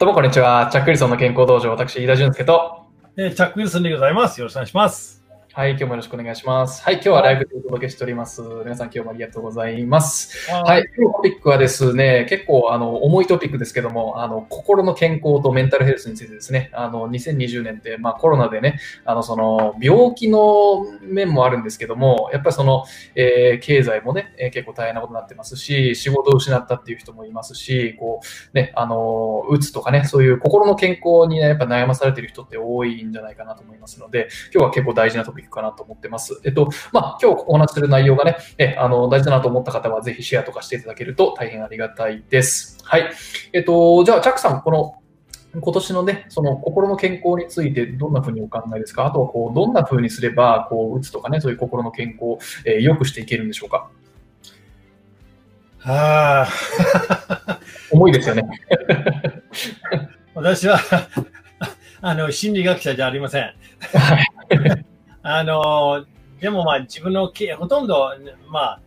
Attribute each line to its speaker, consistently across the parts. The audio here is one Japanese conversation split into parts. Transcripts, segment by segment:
Speaker 1: どうもこんにちは。チャックリソンの健康道場、私、飯田俊介と、
Speaker 2: えーチャック・リソンでございます。よろしくお願いします。
Speaker 1: はい、今日もよろしくお願いします。はい、今日はライブでお届けしております。皆さん今日もありがとうございます。はい、今日のトピックはですね、結構あの重いトピックですけども、あの心の健康とメンタルヘルスについてですね、あの2020年って、まあ、コロナでね、あのその病気の面もあるんですけども、やっぱりその、えー経済もね、えー結構大変なことになってますし、仕事を失ったっていう人もいますし、こうね、あのうつとかね、そういう心の健康にね、やっぱ悩まされている人って多いんじゃないかなと思いますので、今日は結構大事なトピックかなと思ってます。えっと、まあ、今日お話しする内容がね、えあの大事だなと思った方はぜひシェアとかしていただけると大変ありがたいです。はい。えっと、じゃあ、チャックさん、この今年のね、その心の健康についてどんなふうにお考えですか？あとはこう、どんなふうにすれば、こう、うつとかね、そういう心の健康を、えー良くしていけるんでしょうか？
Speaker 2: はあ、
Speaker 1: 重いですよね。
Speaker 2: 私はあの心理学者じゃありません。
Speaker 1: はい。
Speaker 2: あのでもまあ自分のけほとんど、まあ、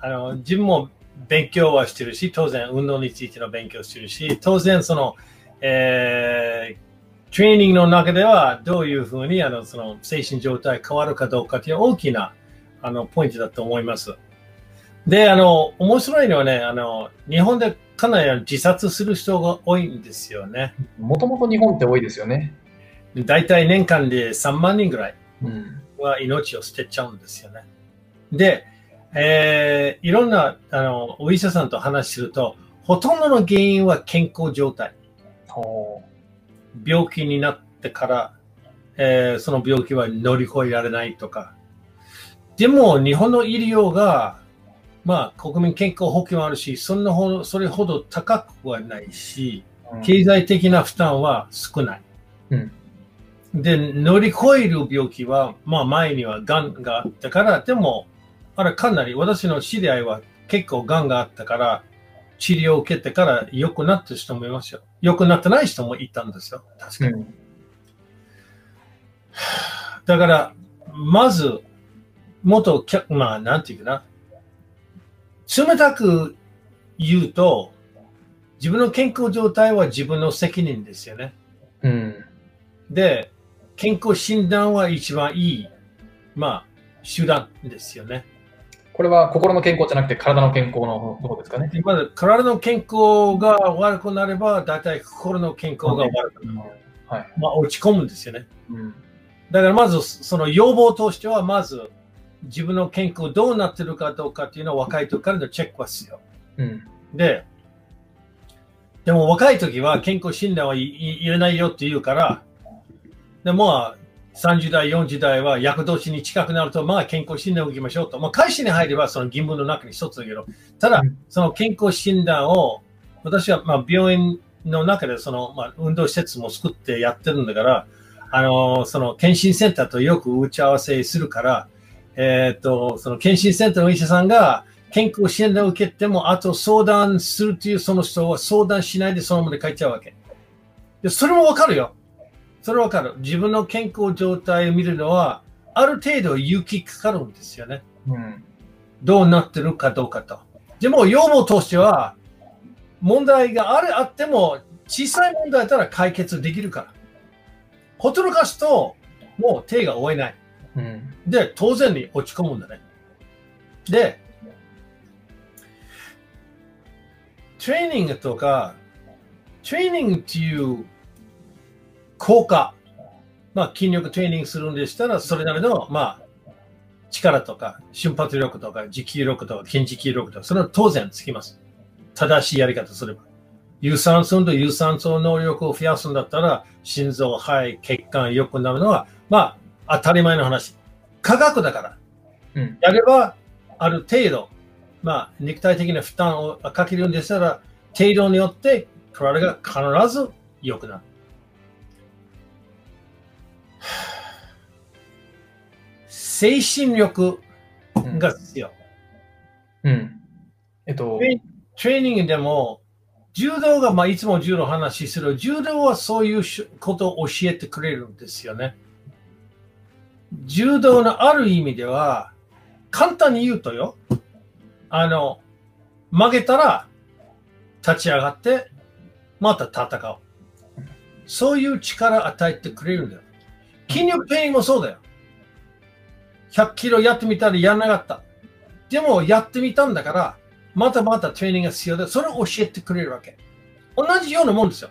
Speaker 2: あの自分も勉強はしてるし、当然運動についての勉強してるし、当然その、えートレーニングの中ではどういうふうにあのその精神状態変わるかどうかという大きなあのポイントだと思います。で、あの、面白いのはね、あの、日本でかなり自殺する人が多いんですよね。
Speaker 1: もともと日本って多いですよね。
Speaker 2: 大体年間で3万人ぐらい
Speaker 1: うん。
Speaker 2: は命を捨てちゃうん。ですよね。で、えーいろん。なあのお医者さん。と話すると、ほとん。どの原因は健康状態。病気になってから、えーその病気は乗り越えられないとか。でも、日本の医療が、まあ、国民健康保険はあるし、そん。なほど、それほど高くはないし、経済的な負担は少ない。
Speaker 1: うん。
Speaker 2: で、乗り越える病気は、まあ前には癌があったから、でも、あれかなり、私の知り合いは結構癌があったから、治療を受けてから良くなった人もいますよ。良くなってない人もいたんですよ。確かに。
Speaker 1: うん
Speaker 2: だから、まず、もっときゃ、まあ、なんていうかな。冷たく言うと、自分の健康状態は自分の責任ですよね。
Speaker 1: うん。
Speaker 2: で、健康診断は一番いい、まあ、手段ですよね。
Speaker 1: これは心の健康じゃなくて体の健康のところですかね。
Speaker 2: でまず、体の健康が悪くなれば、大体心の健康が悪くなる。
Speaker 1: はい。
Speaker 2: まあ、落ち込むんですよね。
Speaker 1: うん。
Speaker 2: だからまず、その要望としては、まず、自分の健康どうなってるかどうかっていうのは若い時からのチェックは必要。
Speaker 1: うん。
Speaker 2: で、でも若い時は健康診断はいい入れないよって言うから、でも30代、40代は役年に近くなると、まあ健康診断を受けましょうと。まあ会社に入ればその義務の中に一つだけど、ただ
Speaker 1: うん、
Speaker 2: その健康診断を、私はまあ病院の中でその、まあ、運動施設も作ってやってるんだから、あのその検診センターとよく打ち合わせするから、えっ、と、その検診センターのお医者さんが健康診断を受けても、あと相談するというその人は相談しないでそのままで帰っちゃうわけ。で、それもわかるよ。それわかる。自分の健康状態を見るのは、ある程度勇気かかるんですよね。
Speaker 1: うん。
Speaker 2: どうなってるかどうかと。でも、要望としては、問題があるあっても、小さい問題だったら解決できるから。ほとろかすと、もう手が負えない。
Speaker 1: うん。
Speaker 2: で、当然に落ち込むんだね。で、トレーニングとか、トレーニングっていう効果、まあ筋力トレーニングするんでしたら、それなりの、まあ、力とか、瞬発力とか、持久力とか、筋持久力とか、それは当然つきます。正しいやり方すれば。有酸素運動、有酸素能力を増やすんだったら、心臓、肺、血管良くなるのは、まあ、当たり前の話。科学だから。
Speaker 1: うん。
Speaker 2: やれば、ある程度、まあ、肉体的な負担をかけるんでしたら、程度によって体が必ず良くなる。精神力
Speaker 1: うん
Speaker 2: が必要。
Speaker 1: うん。えっと
Speaker 2: ト、レーニングでも、柔道が、まあ、いつも柔道の話する、柔道はそういうしことを教えてくれるんですよね。柔道のある意味では、簡単に言うとよ、あの、負けたら立ち上がって、また戦う。そういう力与えてくれるんだよ。筋力ペインもそうだよ。100キロやってみたらやらなかった。でもやってみたんだから、またまたトレーニングが必要で、それを教えてくれるわけ。同じようなもんですよ。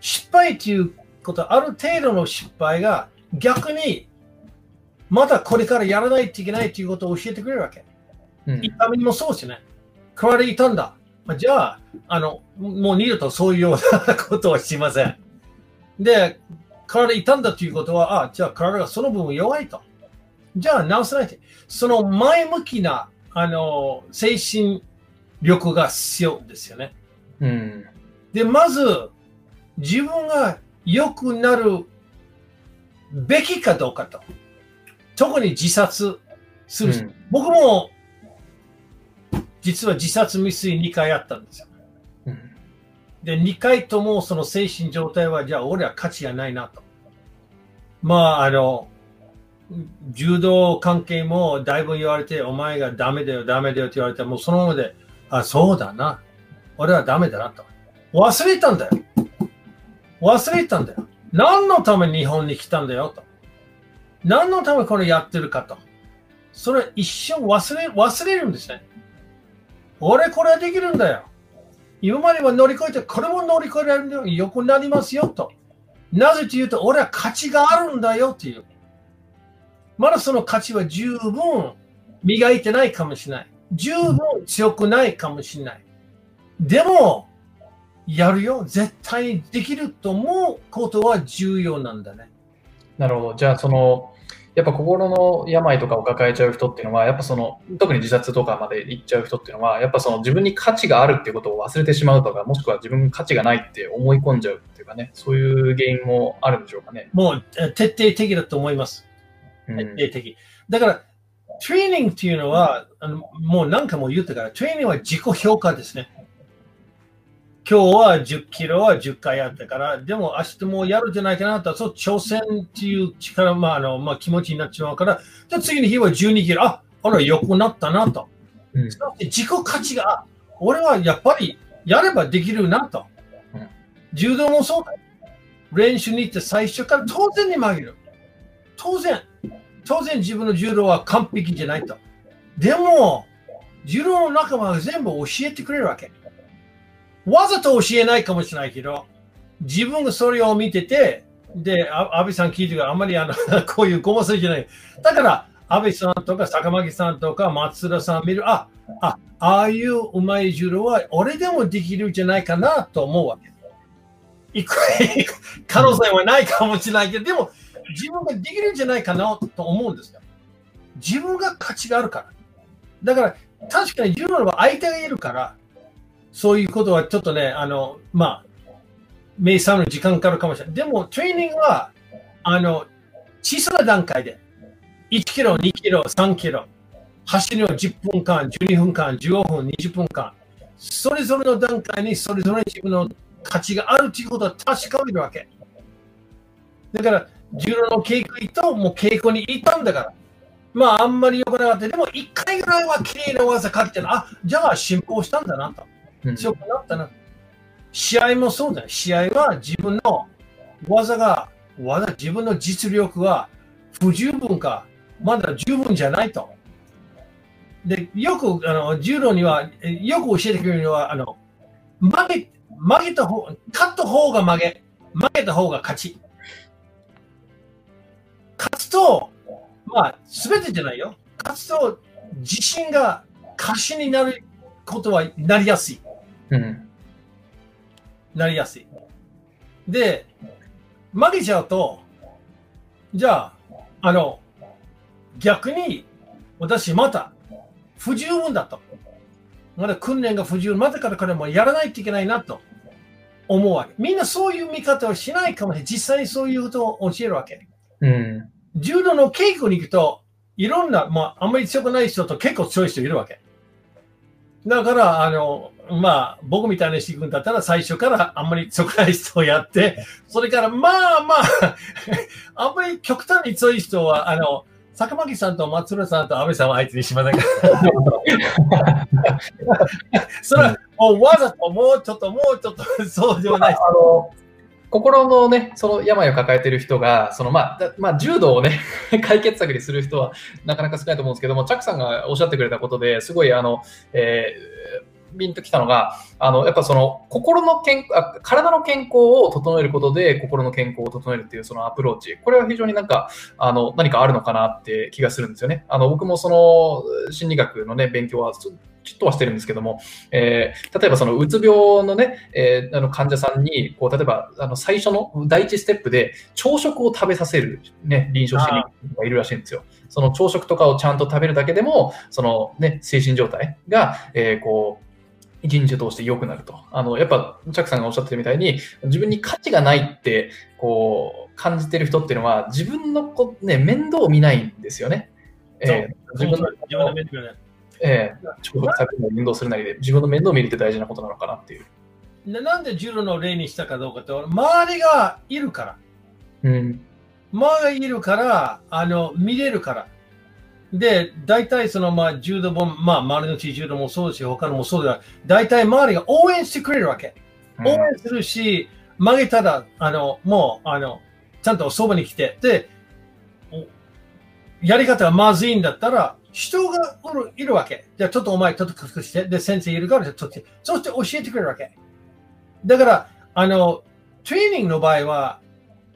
Speaker 2: 失敗っていうこと、ある程度の失敗が逆にまたこれからやらないといけないということを教えてくれるわけ。うん、痛みもそうですね。体痛んだ。じゃあ、あの、もう二度とそういうようなことはしません。で、体痛んだということは、あ、じゃあ体がその分弱いと。じゃあ直さないと。その前向きな、あの、精神力が必要ですよね。
Speaker 1: うん、
Speaker 2: で、まず、自分が良くなるべきかどうかと。特に自殺する、うん、僕も実は自殺未遂2回あったんですよ。で、2回ともその精神状態は、じゃあ俺は価値がないなと。まあ、あの、柔道関係もだいぶ言われて、お前がダメだよ、ダメだよって言われて、もうそのままで、あ、そうだな。俺はダメだなと。忘れたんだよ。忘れたんだよ。何のために日本に来たんだよと。何のためこれやってるかと。それ一瞬忘れ、忘れるんですね。俺これはできるんだよ。今までは乗り越えて、これも乗り越えられるよよくなりますよと。なぜというと、俺は価値があるんだよっていう。まだその価値は十分磨いてないかもしれない。十分強くないかもしれない。でも、やるよ。絶対にできると思うことは重要なんだね。
Speaker 1: なるほど。じゃあ、その、やっぱ心の病とかを抱えちゃう人っていうのは、やっぱその、特に自殺とかまで行っちゃう人っていうのは、やっぱその自分に価値があるっていうことを忘れてしまうとか、もしくは自分価値がないって思い込んじゃうっていうかね、そういう原因もあるんでしょうかね。
Speaker 2: もう徹底的だと思います。徹底的。うん、だから、トレーニングっていうのは、あのもう何回も言ったから、トレーニングは自己評価ですね。今日は10キロは10回やったから、でも明日もやるんじゃないかなと、そう挑戦っていう力、まああのまあ、気持ちになってしまうから、じゃ次の日は12キロ、ああれ、良くなったなと。うん、自己価値が、俺はやっぱりやればできるなと。うん、柔道もそうだ。練習に行って最初から当然に曲げる。当然。当然自分の柔道は完璧じゃないと。でも、柔道の仲間が全部教えてくれるわけ。わざと教えないかもしれないけど、自分がそれを見てて、で、安倍さん聞いてるから、あんまりあの こういうごませじゃない。だから、安倍さんとか坂巻さんとか松田さん見る、あ、あ、ああいううまい柔道は俺でもできるんじゃないかなと思うわけ。いく可能性はないかもしれないけど、でも自分ができるんじゃないかなと思うんですよ。自分が価値があるから。だから、確かに柔道は相手がいるから、そういうことはちょっとね、あの、まあ、目覚める時間かかるかもしれない。でも、トレーニングは、あの、小さな段階で、1キロ、2キロ、3キロ、走りを10分間、12分間、15分、20分間、それぞれの段階にそれぞれ自分の価値があるということは確かめるわけ。だから、重労の稽古ともう稽古に行ったんだから、まあ、あんまり良くなかった。でも、1回ぐらいは綺麗な技かけてる。あ、じゃあ進歩したんだなと。強くなったな。試合もそうだよ。試合は自分の技が、技、自分の実力は不十分か、まだ十分じゃないと。で、よく、あの、柔道には、よく教えてくれるのは、あの、曲げ、曲げた方、勝った方が曲げ、曲げた方が勝ち。勝つと、まあ、すべてじゃないよ。勝つと、自信が過信になることはなりやすい。うん、なりやすい。で、負けちゃうと、じゃあ、あの、逆に、私また不十分だと。まだ訓練が不十分、まだから彼もやらないといけないなと思うわけ。みんなそういう見方をしないかもしれない。実際にそういうことを教えるわけ。
Speaker 1: うん、
Speaker 2: 柔道の稽古に行くと、いろんな、まあ、あんまり強くない人と結構強い人いるわけ。だから、あの、まあ、僕みたいな人君だったら最初からあんまり強くない人をやって、それからまあまあ あんまり極端に強い人は、あの、坂巻さんと松浦さんと安倍さんは相手にしませんから。それは、もうわざともうちょっと、もうちょっと、そうではない。あの、
Speaker 1: 心のね、その病を抱えている人が、そのまあ、まあ、柔道をね、解決策にする人はなかなか少ないと思うんですけども、チャックさんがおっしゃってくれたことですごい、あの、えー、ビンときたのが、あの、やっぱその、心の健あ、体の健康を整えることで、心の健康を整えるっていうそのアプローチ、これは非常になんか、あの、何かあるのかなって気がするんですよね。あの、僕もその、心理学のね、勉強は、ちょっとはしてるんですけども、えー、例えばそのうつ病のね、えー、あの患者さんに、こう、例えば、あの、最初の第一ステップで朝食を食べさせる、ね、臨床心理学がいるらしいんですよ。その朝食とかをちゃんと食べるだけでも、そのね、精神状態が、えー、こう、一日を通して良くなると。あの、やっぱ、チャックさんがおっしゃってるみたいに、自分に価値がないって、こう、感じてる人っていうのは、自分のこ、ね、面倒を見ないんですよね。
Speaker 2: えー、自分の面倒
Speaker 1: をええ朝食食べるなり運動するなりで自分の面倒を見るって大事なことなのかなっていう。
Speaker 2: なんでジュロの例にしたかどうかと、周りがいるから。
Speaker 1: うん。
Speaker 2: 周りがいるから、あの、見れるから。で、大体その、まあ、柔道も、まあ、周りの地柔道もそうですし、他のもそうだ。大体周りが応援してくれるわけ。応援するし、曲げたら、あの、もう、あの、ちゃんとそばに来て、で、やり方がまずいんだったら、人がいるわけ。じゃあちょっとお前ちょっと隠して、で、先生いるから、ちょっと、そして教えてくれるわけ。だから、あの、トレーニングの場合は、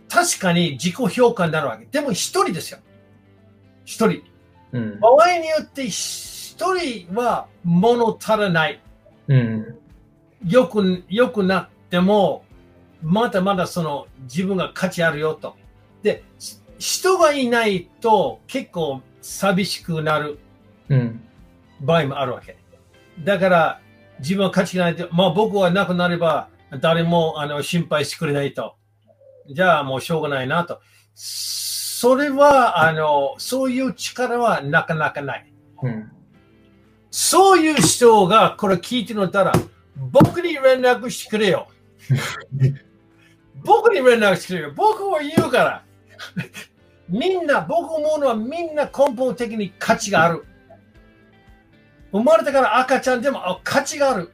Speaker 2: 確かに自己評価になるわけ。でも一人ですよ。一人。
Speaker 1: うん、
Speaker 2: 場合によって一人は物足らない。
Speaker 1: うん、
Speaker 2: よく、よくなっても、まだまだその自分が価値あるよと。で、人がいないと結構寂しくなる場合もあるわけ。だから、自分は価値がないと、まあ僕はなくなれば誰もあの心配してくれないと。じゃあもうしょうがないなと。それは、あの、そういう力はなかなかない。
Speaker 1: うん、
Speaker 2: そういう人がこれ聞いてのたら、僕に連絡してくれよ。僕に連絡してくれよ。僕は言うから。みんな、僕思うのはみんな根本的に価値がある。生まれてから赤ちゃんでも価値がある。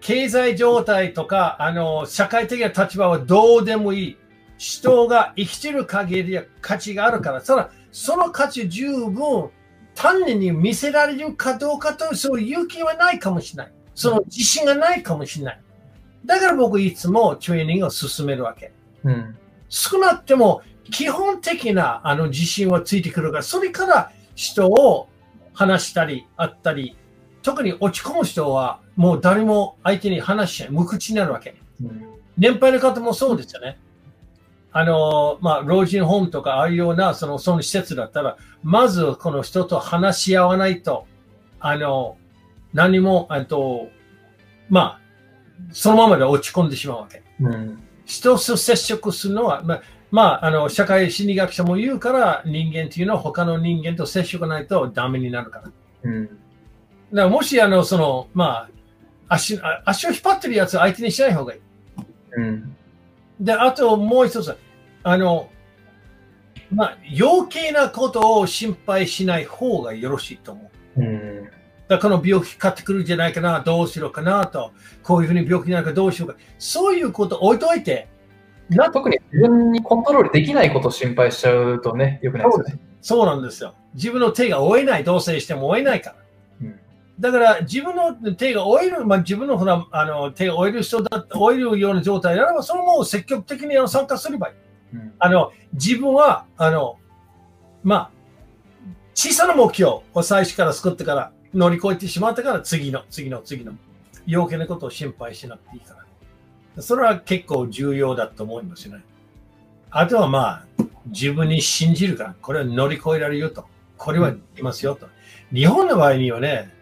Speaker 2: 経済状態とか、あの、社会的な立場はどうでもいい。人が生きてる限りは価値があるから、そのその価値十分、単に見せられるかどうかと、そういう勇気はないかもしれない。その自信がないかもしれない。だから僕いつもトレーニングを進めるわけ。
Speaker 1: うん、
Speaker 2: 少なくても基本的なあの自信はついてくるから、それから人を話したり、あったり、特に落ち込む人はもう誰も相手に話しない、無口になるわけ。
Speaker 1: うん、
Speaker 2: 年配の方もそうですよね。あの、まあ、老人ホームとかああいうような、その、その施設だったら、まずこの人と話し合わないと、あの、何も、あと、まあ、そのままで落ち込んでしまうわけ。
Speaker 1: うん、
Speaker 2: 人と接触するのは、まあ、まあ、あの、社会心理学者も言うから、人間っていうのは他の人間と接触ないとダメになるから。
Speaker 1: うん。だか
Speaker 2: らもし、あの、その、まあ、足、足を引っ張ってるやつ相手にしない方がいい。
Speaker 1: うん。
Speaker 2: で、あともう一つ、あの、まあ、余計なことを心配しない方がよろしいと思
Speaker 1: う。うん。
Speaker 2: だこの病気かかってくるんじゃないかな、どうしようかなと、こういうふうに病気になるかどうしようか。そういうこと置いといて、
Speaker 1: 特に自分にコントロールできないことを心配しちゃうとね、よくないですよね。
Speaker 2: そうなんですよ。自分の手が負えない、同棲しても負えないから。
Speaker 1: うん、
Speaker 2: だから自分の手が負える、まあ、自分のほらあの手が負える人だ負えるような状態ならば、それも積極的に参加すればいい。あの自分はあの、まあ、小さな目標を最初から作ってから乗り越えてしまったから次の次の次の余計なことを心配しなくていいから。それは結構重要だと思いますよね。あとはまあ、自分に信じるから、これは乗り越えられるよと。これはできますよと。日本の場合にはね、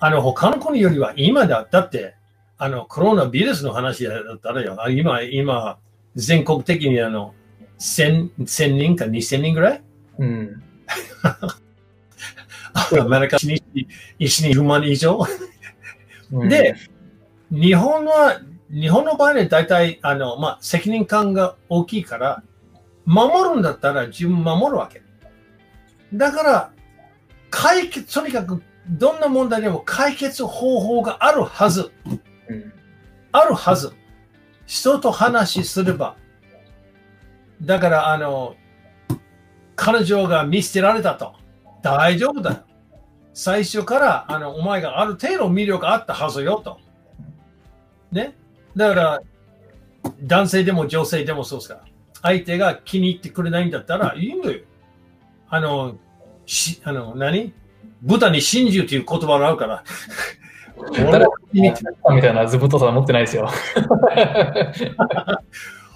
Speaker 2: あの、他の国よりは今だ、だって、あの、コロナウイルスの話だったらよ、今、今、全国的にあの、1000, 1000人か2000人ぐらい？
Speaker 1: うん。
Speaker 2: アメリカ1日10万以上、うん、で、日本は日本の場合は大体、あの、まあ、責任感が大きいから、守るんだったら自分守るわけ。だから、解決、とにかくどんな問題でも解決方法があるはず。
Speaker 1: うん、
Speaker 2: あるはず。人と話すれば、だから、あの、彼女が見捨てられたと。大丈夫だよ。最初からあのお前がある程度魅力あったはずよと。ね。だから、男性でも女性でもそうですか。相手が気に入ってくれないんだったらいいのよ。あの、しあの何？豚に真珠という言葉があるから。
Speaker 1: 俺はみたいな図太さ持ってないですよ。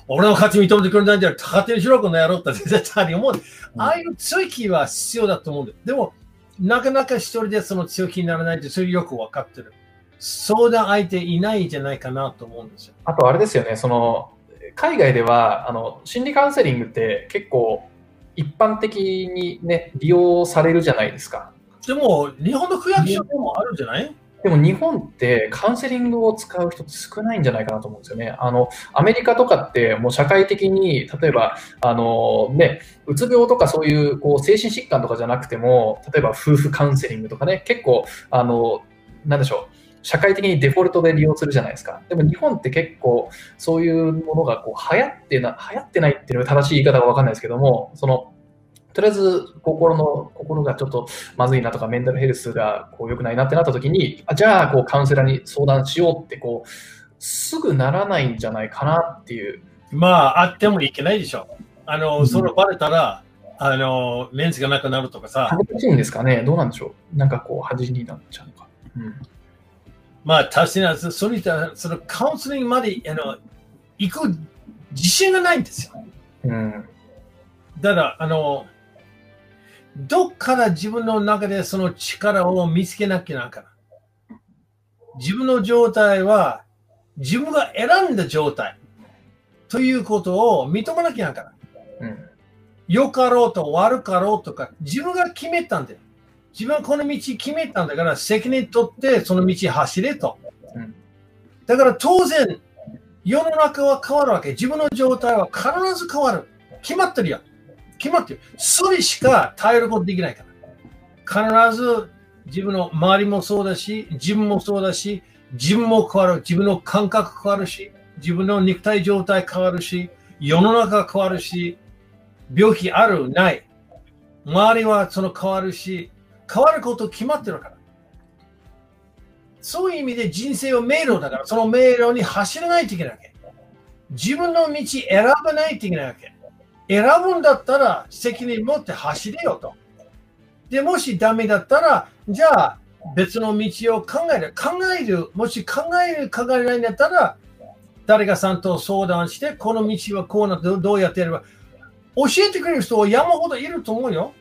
Speaker 2: 俺の勝ち認めてくれないんじゃなくて、勝手にしろこの野郎って絶対に思う。ああいう強い気は必要だと思うんだよ。でも、なかなか一人でその強気にならないって、それよく分かってる。相談相手いないんじゃないかなと思うんですよ。
Speaker 1: あとあれですよね、その海外ではあの心理カウンセリングって結構一般的にね、利用されるじゃないですか。
Speaker 2: でも、日本の区役所でもあるんじゃない？
Speaker 1: でも日本ってカウンセリングを使う人って少ないんじゃないかなと思うんですよね。あの、アメリカとかってもう社会的に、例えば、あのね、うつ病とかそういうこう精神疾患とかじゃなくても、例えば夫婦カウンセリングとかね、結構、あの、なんでしょう。社会的にデフォルトで利用するじゃないですか。でも日本って結構そういうものがこう流行ってな、流行ってないっていうのが正しい言い方がわかんないですけども、そのとりあえず心の心がちょっとまずいなとかメンタルヘルスがこう良くないなってなった時にあじゃあこうカウンセラーに相談しようってこうすぐならないんじゃないかなっていう。
Speaker 2: まああってもいけないでしょ。あの、うん、それバレたらあのメンズがなくなるとかさ。
Speaker 1: 恥しいんですかねどうなんでしょうなんかこう恥になっちゃうのか。うん
Speaker 2: まあ、確かに、それそのカウンセリングまであの行く自信がないんですよ。うん、だから、あの、どっから自分の中でその力を見つけなきゃなから。自分の状態は自分が選んだ状態ということを認めなきゃなから。うん、良かろうと悪かろうとか自分が決めたんだよ。自分はこの道決めたんだから責任取ってその道走れと。うん、だから当然世の中は変わるわけ。自分の状態は必ず変わる。決まってるよ。決まってる。それしか耐えることできないから。必ず自分の周りもそうだし、自分もそうだし、自分も変わる。自分の感覚変わるし、自分の肉体状態変わるし、世の中変わるし、病気ある、ない。周りはその変わるし、変わること決まってるから。そういう意味で人生は迷路だから、その迷路に走らないといけないわけ。自分の道選ばないといけないわけ。選ぶんだったら責任持って走れよと。で、もしダメだったら、じゃあ別の道を考える。考える。もし考える、考えないんだったら、誰かさんと相談して、この道はこうなってどうやってやれば。教えてくれる人は山ほどいると思うよ。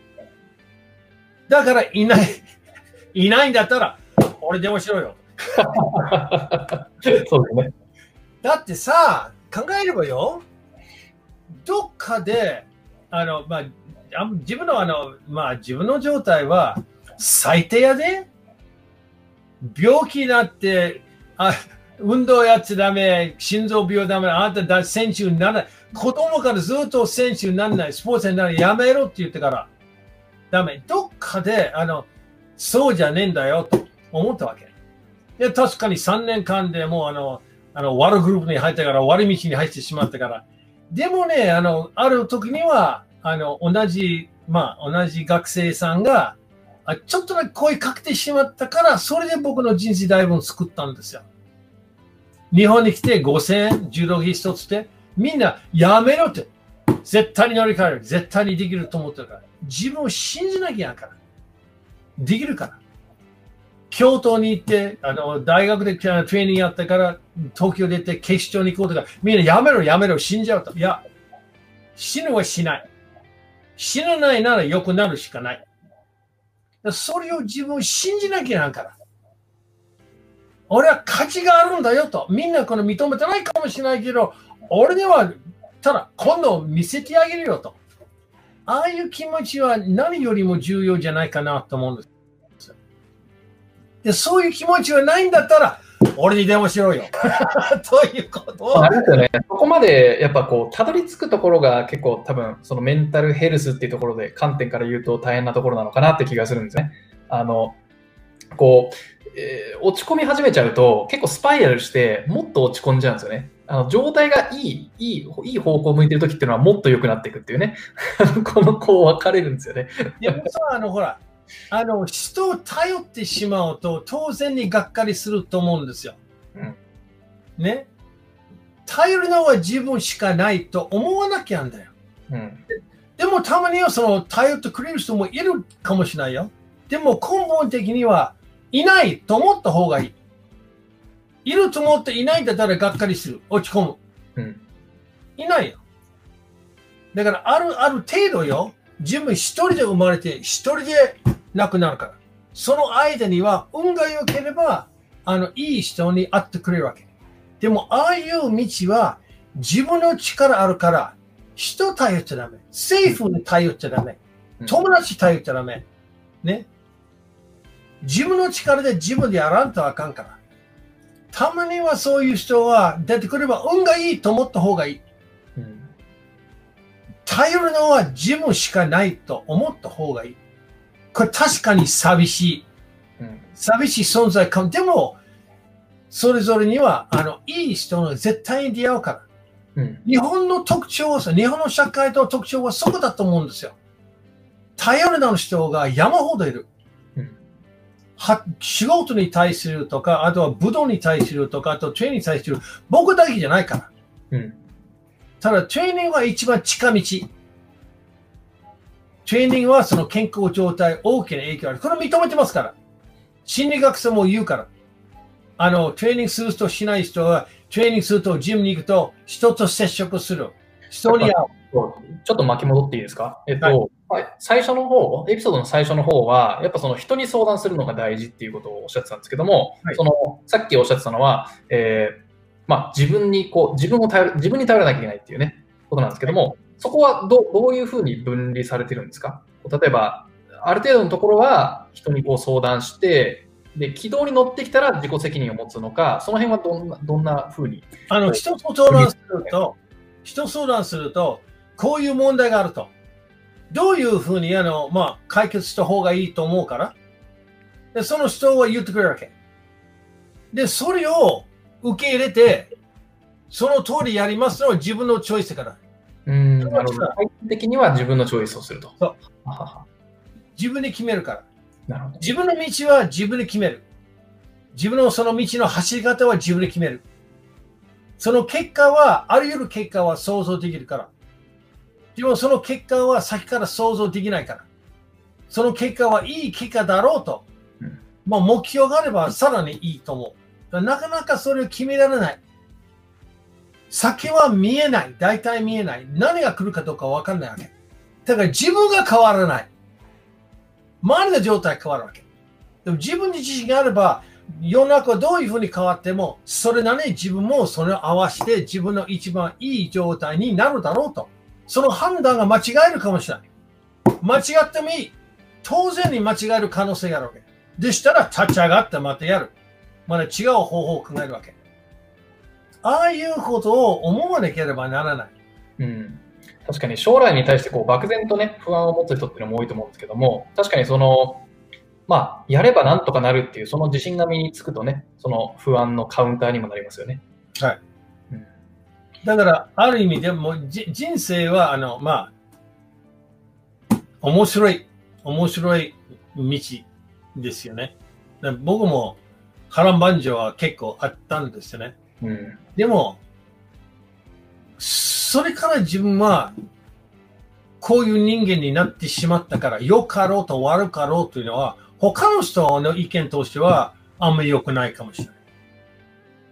Speaker 2: だからいない、いないんだったら、俺電話しろよ。
Speaker 1: そうね。
Speaker 2: だってさ、考えればよ。どっかで、あの、まあ、自分のあの、まあ、自分の状態は最低やで、病気になって、あ運動やっちゃダメ、心臓病ダメ、あなただ選手にならない。子供からずっと選手にならない、スポーツにならない、やめろって言ってから、ダメ。どっかで、あの、そうじゃねえんだよと思ったわけ。で、確かに3年間でもうあの、あの悪グループに入ったから、悪道に入ってしまったから、でもね、あの、ある時には、あの、同じ、まあ、同じ学生さんが、あちょっとだけ声かけてしまったから、それで僕の人生だいぶ作ったんですよ。日本に来て5000円、柔道着一つで、みんなやめろって、絶対に乗り換える、絶対にできると思ってるから、自分を信じなきゃいけないから。できるから。京都に行って、あの、大学でトレーニングやってから、東京出て警視庁に行こうとか、みんなやめろやめろ死んじゃうと。いや、死ぬはしない。死なないなら良くなるしかない。それを自分を信じなきゃなんから。俺は価値があるんだよと。みんなこの認めてないかもしれないけど、俺にはただ今度見せてあげるよと。ああいう気持ちは何よりも重要じゃないかなと思うんです。でそういう気持ちはないんだったら、俺に電話しろよ。ということを。
Speaker 1: あれですよね。そこまでやっぱこう、たどり着くところが結構多分、そのメンタルヘルスっていうところで観点から言うと大変なところなのかなって気がするんですね。あの、こう、えー、落ち込み始めちゃうと結構スパイラルしてもっと落ち込んじゃうんですよね。あの状態がいい、いい、いい方向を向いてるときっていうのはもっと良くなっていくっていうね。この、こう分かれるんですよね。
Speaker 2: いや、あの、ほら、あの、人を頼ってしまうと、当然にがっかりすると思うんですよ。うん、ね。頼るのは自分しかないと思わなきゃんだよ。うん、でもたまにはその頼ってくれる人もいるかもしれないよ。でも根本的にはいないと思った方がいい。いると思っていないんだったらがっかりする。落ち込む。うん、いないよ。だからある、ある程度よ。自分一人で生まれて一人で亡くなるから。その間には運が良ければ、あの、いい人に会ってくれるわけ。でも、ああいう道は自分の力あるから、人頼っちゃダメ。政府に頼っちゃダメ。友達頼っちゃダメ。ね。自分の力で自分でやらんとあかんから。たまにはそういう人は出てくれば運がいいと思った方がいい。うん、頼るのは自分しかないと思った方がいい。これ確かに寂しい。うん、寂しい存在かも。でも、それぞれには、あの、いい人の絶対に出会うから。うん、日本の特徴は、日本の社会と特徴はそこだと思うんですよ。頼るの人が山ほどいる。は仕事に対するとか、あとは武道に対するとか、あとトレーニングに対する、僕だけじゃないから。うん、ただ、トレーニングは一番近道。トレーニングはその健康状態、大きな影響ある。これ認めてますから。心理学者も言うから。あの、トレーニングする人、しない人は、トレーニングすると、ジムに行くと、人と接触する。人に会う。
Speaker 1: ちょっと巻き戻っていいですか？えっと、はいはい、最初の方、エピソードの最初の方は、やっぱその人に相談するのが大事っていうことをおっしゃってたんですけども、はい、そのさっきおっしゃってたのは、えー、まあ、自分にこう自分を頼る自分に頼らなきゃいけないっていうねことなんですけども、はい、そこはどどういうふうに分離されてるんですか？例えば、ある程度のところは人にこう相談して、で軌道に乗ってきたら自己責任を持つのか、その辺はどんなどんなふうに？
Speaker 2: あの人と相談すると、人相談すると、こういう問題があると。どういうふうにあの、まあ、解決した方がいいと思うからで、その人は言ってくれるわけ。で、それを受け入れて、その通りやりますのは自分のチョイスから。
Speaker 1: うん、なるほど。最終的には自分のチョイスをすると。そう
Speaker 2: 自分で決めるから。なるほど自分の道は自分で決める。自分のその道の走り方は自分で決める。その結果は、あらゆる結果は想像できるから。でもその結果は先から想像できないから。その結果はいい結果だろうと。うん、まあ目標があればさらにいいと思う。なかなかそれを決められない。先は見えない。大体見えない。何が来るかどうかわかんないわけ。だから自分が変わらない。周りの状態変わるわけ。でも自分に自信があれば、世の中はどういうふうに変わっても、それなりに自分もそれを合わせて自分の一番いい状態になるだろうと。その判断が間違えるかもしれない。間違ってもいい。当然に間違える可能性があるわけ。でしたら立ち上がってまたやる。まだ違う方法を考えるわけ。ああいうことを思わなければならない。
Speaker 1: うん。確かに将来に対してこう漠然とね、不安を持つ人っていうのも多いと思うんですけども、確かにその、まあ、やればなんとかなるっていう、その自信が身につくとね、その不安のカウンターにもなりますよね。
Speaker 2: はい。だから、ある意味でも、人生は、あの、まあ、面白い、面白い道ですよね。僕も波乱万丈は結構あったんですよね。うん、でも、それから自分は、こういう人間になってしまったから、良かろうと悪かろうというのは、他の人の意見としては、あんまり良くないかもしれない。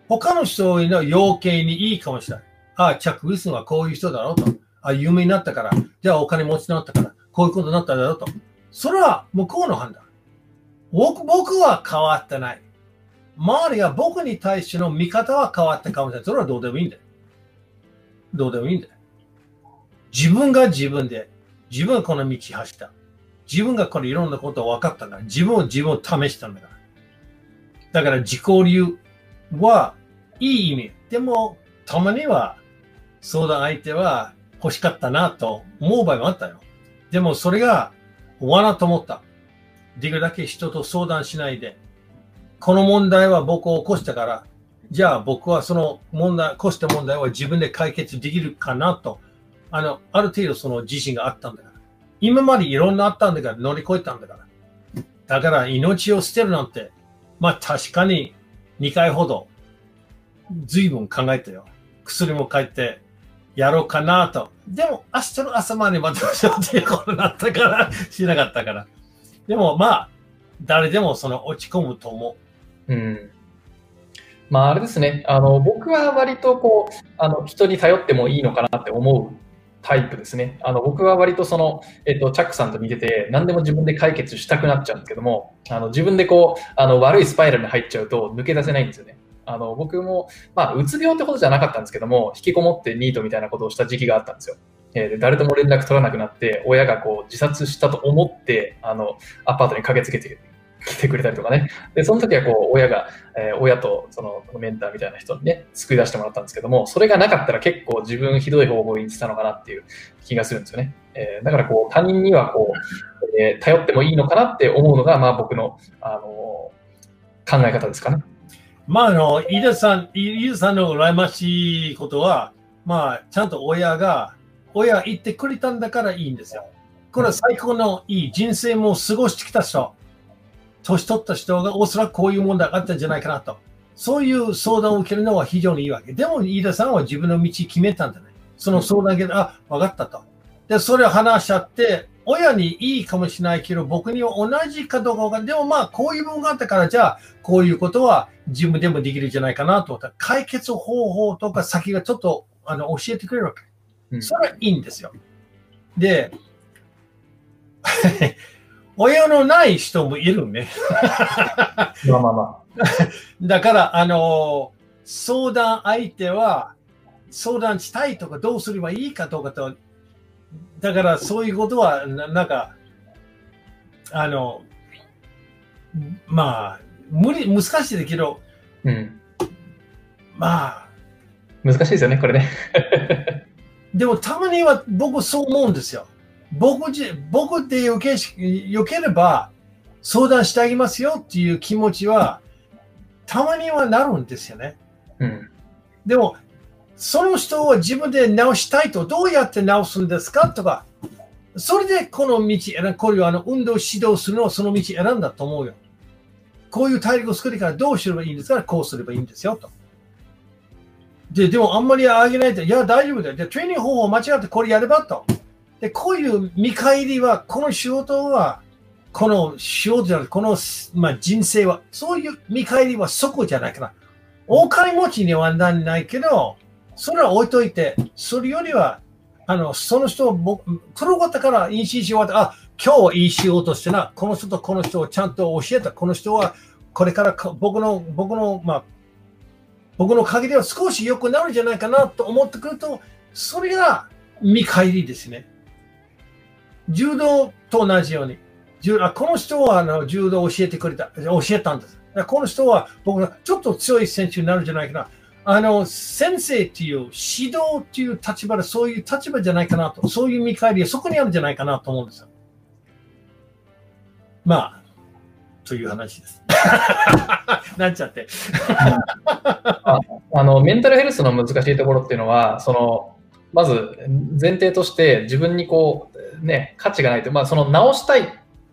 Speaker 2: 他の人の要件にいいかもしれない。ああ、チャック・ウィスンはこういう人だろうと。ああ有名になったから、じゃあお金持ちになったから、こういうことになっただろうと。それは向こうの判断。僕は変わってない。周りが僕に対しての見方は変わったかもしれない。それはどうでもいいんだよ。どうでもいいんだよ。自分が自分で、自分がこの道走った。自分がこれいろんなことを分かったんだ。自分を自分を試したんだから。だから自己流はいい意味。でも、たまには相談相手は欲しかったなと思う場合もあったよ。でもそれが罠と思った。できるだけ人と相談しないで、この問題は僕を起こしたから、じゃあ僕はその問題、起こした問題は自分で解決できるかなと、あの、ある程度その自信があったんだから。今までいろんなあったんだから乗り越えたんだから。だから命を捨てるなんて、まあ確かに2回ほど随分考えたよ。薬も書いてやろうかなと。でも明日の朝までましようっていうことになったから、しなかったから。でもまあ、誰でもその落ち込むと思
Speaker 1: う。うん。まああれですね。あの、僕は割とこう、あの、人に頼ってもいいのかなって思うタイプですね。あの僕は割とその、えっと、チャックさんと似てて、何でも自分で解決したくなっちゃうんですけども、あの自分でこうあの悪いスパイラルに入っちゃうと抜け出せないんですよね。あの僕も、まあ、うつ病ってことじゃなかったんですけども、引きこもってニートみたいなことをした時期があったんですよ。えー、で誰とも連絡取らなくなって、親がこう自殺したと思って、あのアパートに駆けつけて来てくれたりとかね。で、その時はこう、親が、えー、親とそのメンターみたいな人にね、救い出してもらったんですけども、それがなかったら結構自分ひどい方向に行ってたのかなっていう気がするんですよね。えー、だからこう、他人にはこう、えー、頼ってもいいのかなって思うのが、まあ僕の、あの考え方ですかね。
Speaker 2: まあ、あの、飯田さん、飯田さんの羨ましいことは、まあ、ちゃんと親が、親言ってくれたんだからいいんですよ。これは最高のいい人生も過ごしてきた人。年取った人がおそらくこういう問題があったんじゃないかなと。そういう相談を受けるのは非常にいいわけ。でも、飯田さんは自分の道決めたんだね。その相談けど、あ、分かったと。で、それを話し合って、親にいいかもしれないけど、僕には同じかどうかが、でもまあ、こういうものがあったから、じゃあ、こういうことは自分でもできるんじゃないかなと思ったら、解決方法とか先がちょっとあの教えてくれるわけ。それはいいんですよ。で、親のない人もいるね。
Speaker 1: まあまあまあ。
Speaker 2: だから、あの、相談相手は、相談したいとかどうすればいいかどうかと、だからそういうことは、なんか、あの、まあ、無理、難しいけど、うん、まあ、
Speaker 1: 難しいですよね、これね。
Speaker 2: でもたまには僕そう思うんですよ。僕じ僕でよけよければ相談してあげますよっていう気持ちはたまにはなるんですよね。うん、でも、その人を自分で直したいとどうやって直すんですかとか、それでこの道選こういうあの運動指導するのをその道選んだと思うよ。こういう体力を作りからどうすればいいんですか？こうすればいいんですよと。で、でもあんまりあげないと、いや、大丈夫だよ。で、トレーニング方法を間違ってこれやればと。で、こういう見返りは、この仕事は、この仕事じゃなくて、この、まあ、人生は、そういう見返りはそこじゃないかな。お金持ちにはならないけど、それは置いといて、それよりは、あの、その人を僕、黒かったからいいしし終わった。あ、今日はいい仕事してな。この人とこの人をちゃんと教えた。この人は、これから僕の、僕の、まあ、僕の限りは少し良くなるんじゃないかなと思ってくると、それが見返りですね。柔道と同じように、あこの人はあの柔道を教えてくれた、教えたんです。この人は僕がちょっと強い選手になるんじゃないかな。あの、先生っていう、指導っていう立場で、そういう立場じゃないかなと、そういう見返りはそこにあるんじゃないかなと思うんですよ。まあ、という話です。なっちゃって
Speaker 1: あ。あの、メンタルヘルスの難しいところっていうのは、その、まず前提として自分にこう、ね、価値がないと、まあ、その直したいっ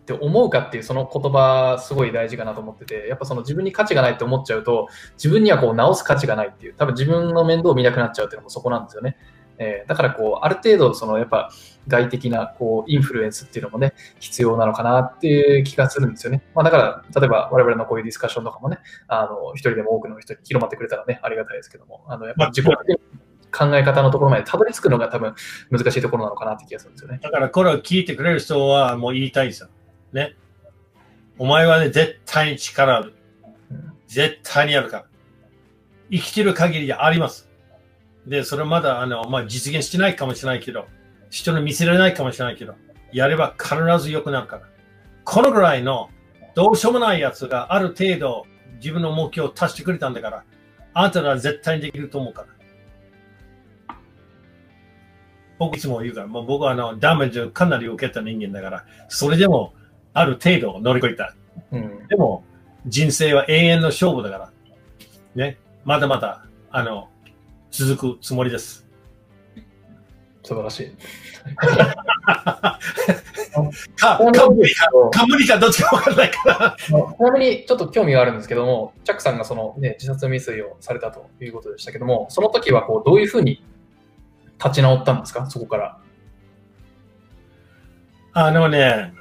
Speaker 1: て思うかっていうその言葉すごい大事かなと思ってて、やっぱその自分に価値がないって思っちゃうと、自分にはこう直す価値がないっていう、多分自分の面倒を見なくなっちゃうっていうのもそこなんですよね。えー、だからこう、ある程度そのやっぱ外的なこうインフルエンスっていうのもね、必要なのかなっていう気がするんですよね。まあ、だから、例えば我々のこういうディスカッションとかもね、あの、一人でも多くの人に広まってくれたらね、ありがたいですけども、あの、やっぱ自己考え方のところまでたどり着くのが多分難しいところなのかなって気がするんですよね。
Speaker 2: だからこれを聞いてくれる人はもう言いたいですよ。ね。お前はね、絶対に力ある。絶対にやるから。生きてる限りであります。で、それまだ、あの、まあ、実現してないかもしれないけど、人に見せられないかもしれないけど、やれば必ず良くなるから。このぐらいのどうしようもないやつがある程度自分の目標を達してくれたんだから、あなたは絶対にできると思うから。僕いつも言うから、もう僕はあのダメージをかなり受けた人間だから、それでもある程度乗り越えた。うん、でも、人生は永遠の勝負だから。ね。まだまだ、あの、続くつもりです。
Speaker 1: 素晴らしい。
Speaker 2: か、か無理か、か無理かどっちかわからないから。ち
Speaker 1: なみにちょっと興味があるんですけども、チャックさんがその、ね、自殺未遂をされたということでしたけども、その時はこうどういうふうに立ち直ったんですか、そこから。
Speaker 2: あのね、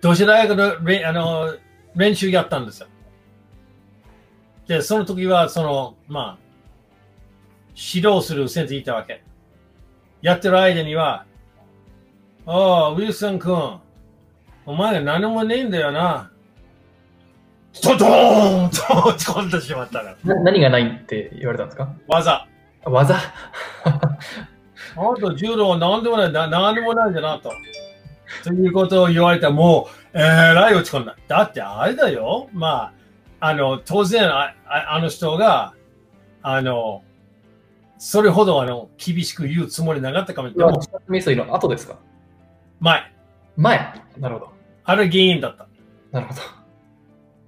Speaker 2: 同志大学のあの練習やったんですよ。で、その時は、その、まあ、指導する先生いたわけ。やってる間には、ああ、ウィルソン君、お前何もねえんだよな。ドドーンと落ち込んでしまったら。
Speaker 1: 何がないって言われたんですか？
Speaker 2: 技。
Speaker 1: 技？
Speaker 2: あと柔道は何でもない、な何でもないんだなと。ということを言われたらもう、えらい落ち込んだ。だってあれだよ。まあ、あの、当然あ、あの人が、あの、それほどあの厳しく言うつもりなかったかもしれない。
Speaker 1: 未遂の後ですか？
Speaker 2: 前。
Speaker 1: 前？なるほど。
Speaker 2: あれ原因だった。
Speaker 1: なるほど。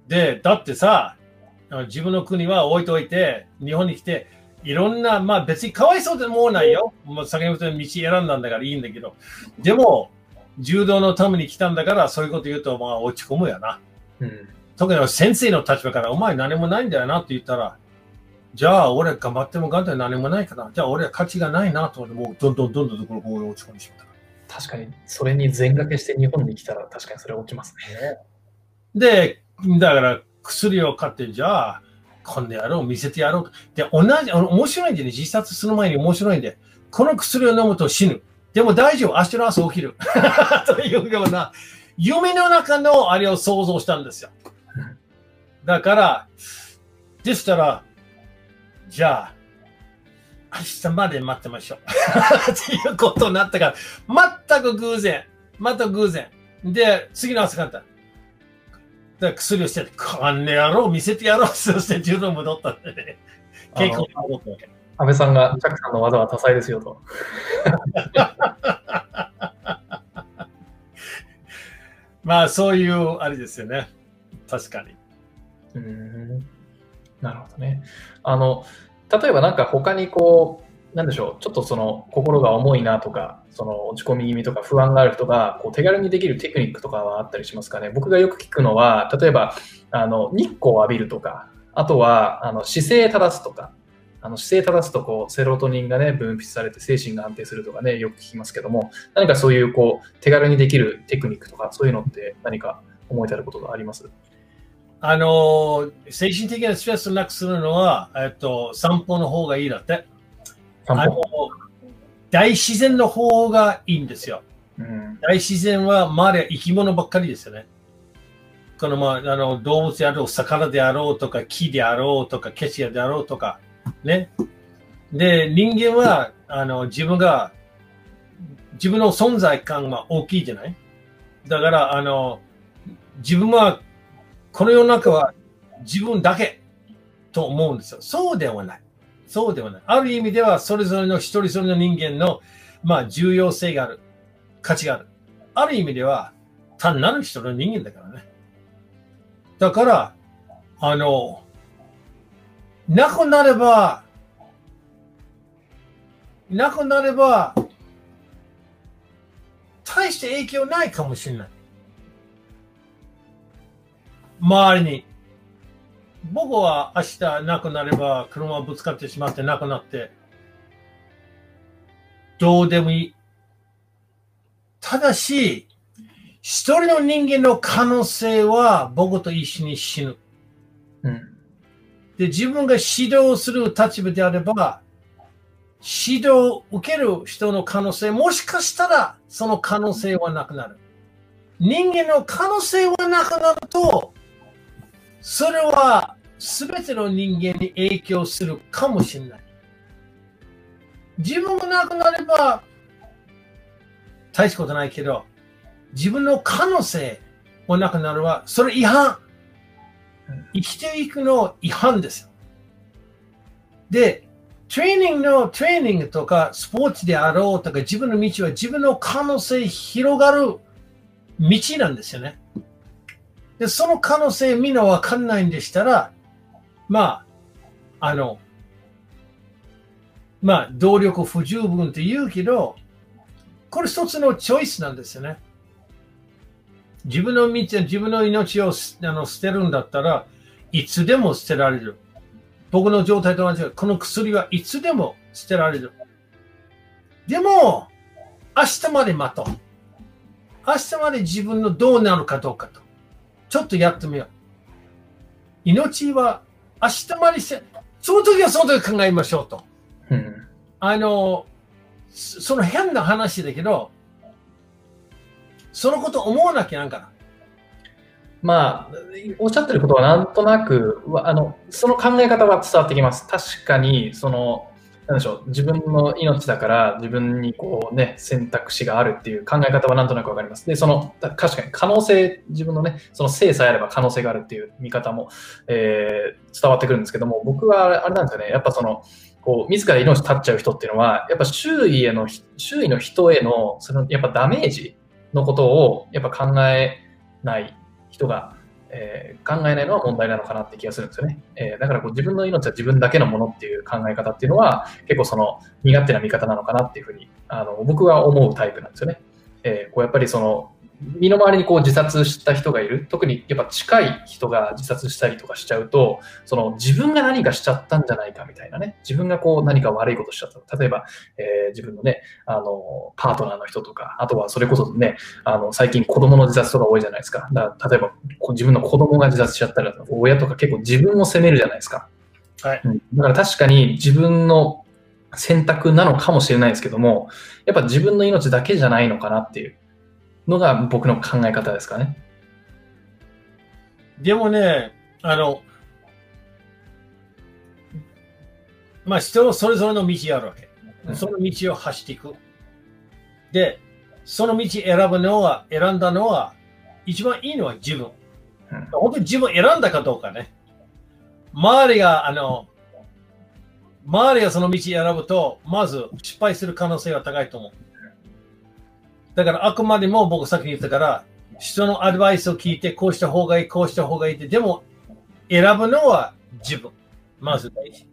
Speaker 2: で、だってさ、自分の国は置いといて、日本に来て、いろんな、まあ別にかわいそうでもないよ。もう先ほど道選んだんだからいいんだけど、でも、柔道のために来たんだから、そういうこと言うと、まあ落ち込むよな。うん、特に先生の立場から、お前何もないんだよなって言ったら、じゃあ俺頑張っても頑張って何もないかな。じゃあ俺は価値がないなと思って、もうどんどんどんどんころ落ち込んでしまった。
Speaker 1: 確かに、それに全掛けして日本に来たら確かにそれ起きますね。
Speaker 2: で、だから薬を買って、じゃあ、こんでやろう、見せてやろう。で、同じ、あの面白いんでね、自殺する前に面白いんで、この薬を飲むと死ぬ。でも大丈夫、明日の朝起きる。というような、夢の中のあれを想像したんですよ。だから、でしたら、じゃあ、明日まで待ってましょう。っていうことになったから、全く偶然。また偶然。で、次の朝方。で薬をして、こんな野郎見せてやろう。そして柔道戻ったんでね。結構戻ったわけ。
Speaker 1: 安倍さんが、チャックさんの技は多彩ですよと。
Speaker 2: まあ、そういう、あれですよね。確かに。
Speaker 1: うんなるほどね。あの、例えばなんか他にこう、なんでしょう、ちょっとその心が重いなとか、その落ち込み気味とか不安がある人がこう手軽にできるテクニックとかはあったりしますかね。僕がよく聞くのは、例えばあの日光を浴びるとか、あとはあの姿勢正すとか、あの姿勢正すとこうセロトニンがね分泌されて精神が安定するとかねよく聞きますけども何かそういうこう手軽にできるテクニックとかそういうのって何か思い至ることがあります？
Speaker 2: あの、精神的なストレスをなくするのは、えっと、散歩の方がいいだって。あの大自然の方がいいんですよ。うん、大自然は周りは生き物ばっかりですよね。この、まあ、あの動物であろう、魚であろうとか、木であろうとか、景色であろうとか、ね。で、人間は、あの、自分が、自分の存在感が大きいじゃない？だから、あの、自分はこの世の中は自分だけと思うんですよ。そうではない。そうではない。ある意味では、それぞれの一人それの人間の、まあ、重要性がある。価値がある。ある意味では、単なる人の人間だからね。だから、あの、なくなれば、なくなれば、大して影響ないかもしれない。周りに。僕は明日亡くなれば車ぶつかってしまって亡くなって、どうでもいい。ただし、一人の人間の可能性は僕と一緒に死ぬ。うん、で、自分が指導する立場であれば、指導を受ける人の可能性、もしかしたらその可能性はなくなる。人間の可能性はなくなると、それは全ての人間に影響するかもしれない。自分がなくなれば大したことないけど、自分の可能性がなくなるは、それ違反。生きていくの違反ですよ。で、トレーニングのトレーニングとかスポーツであろうとか自分の道は自分の可能性広がる道なんですよね。で、その可能性みんなわかんないんでしたら、まあ、あの、まあ、動力不十分って言うけど、これ一つのチョイスなんですよね。自分の道、自分の命をあの捨てるんだったらいつでも捨てられる。僕の状態と同じこの薬はいつでも捨てられる。でも、明日まで待とう。明日まで自分のどうなるかどうかと。ちょっとやってみよう。命は明日までせ、その時はその時考えましょうと。うん、あの、その変な話だけど、そのこと思わなきゃなんかな。
Speaker 1: まあ、おっしゃってることはなんとなく、あの、その考え方は伝わってきます。確かに、その、なんでしょう、自分の命だから自分にこうね、選択肢があるっていう考え方はなんとなくわかります。で、その、確かに可能性、自分のね、その性さえあれば可能性があるっていう見方も、えー、伝わってくるんですけども、僕はあれなんですよね、やっぱその、こう、自ら命絶っちゃう人っていうのは、やっぱ周囲への、周囲の人への、その、やっぱダメージのことを、やっぱ考えない人がえー、考えないのは問題なのかなって気がするんですよね。えー、だからこう自分の命は自分だけのものっていう考え方っていうのは結構その苦手な見方なのかなっていうふうにあの僕は思うタイプなんですよね。えー、こうやっぱりその身の回りにこう自殺した人がいる。特にやっぱ近い人が自殺したりとかしちゃうとその自分が何かしちゃったんじゃないかみたいなね。自分がこう何か悪いことしちゃった例えば、えー、自分のねあのパートナーの人とかあとはそれこそねあの最近子供の自殺とか多いじゃないですか。だから例えば自分の子供が自殺しちゃったら親とか結構自分を責めるじゃないですか、
Speaker 2: はい、
Speaker 1: だから確かに自分の選択なのかもしれないですけどもやっぱ自分の命だけじゃないのかなっていうのが僕の考え方ですかね。
Speaker 2: でもね、あの、まあ人それぞれの道あるわけ。その道を走っていく。で、その道選ぶのは、選んだのは、一番いいのは自分。本当に自分選んだかどうかね。周りが、あの、周りがその道選ぶと、まず失敗する可能性が高いと思う。だからあくまでも僕さっき言ったから、人のアドバイスを聞いて、こうした方がいい、こうした方がいいって、でも選ぶのは自分。まず大事。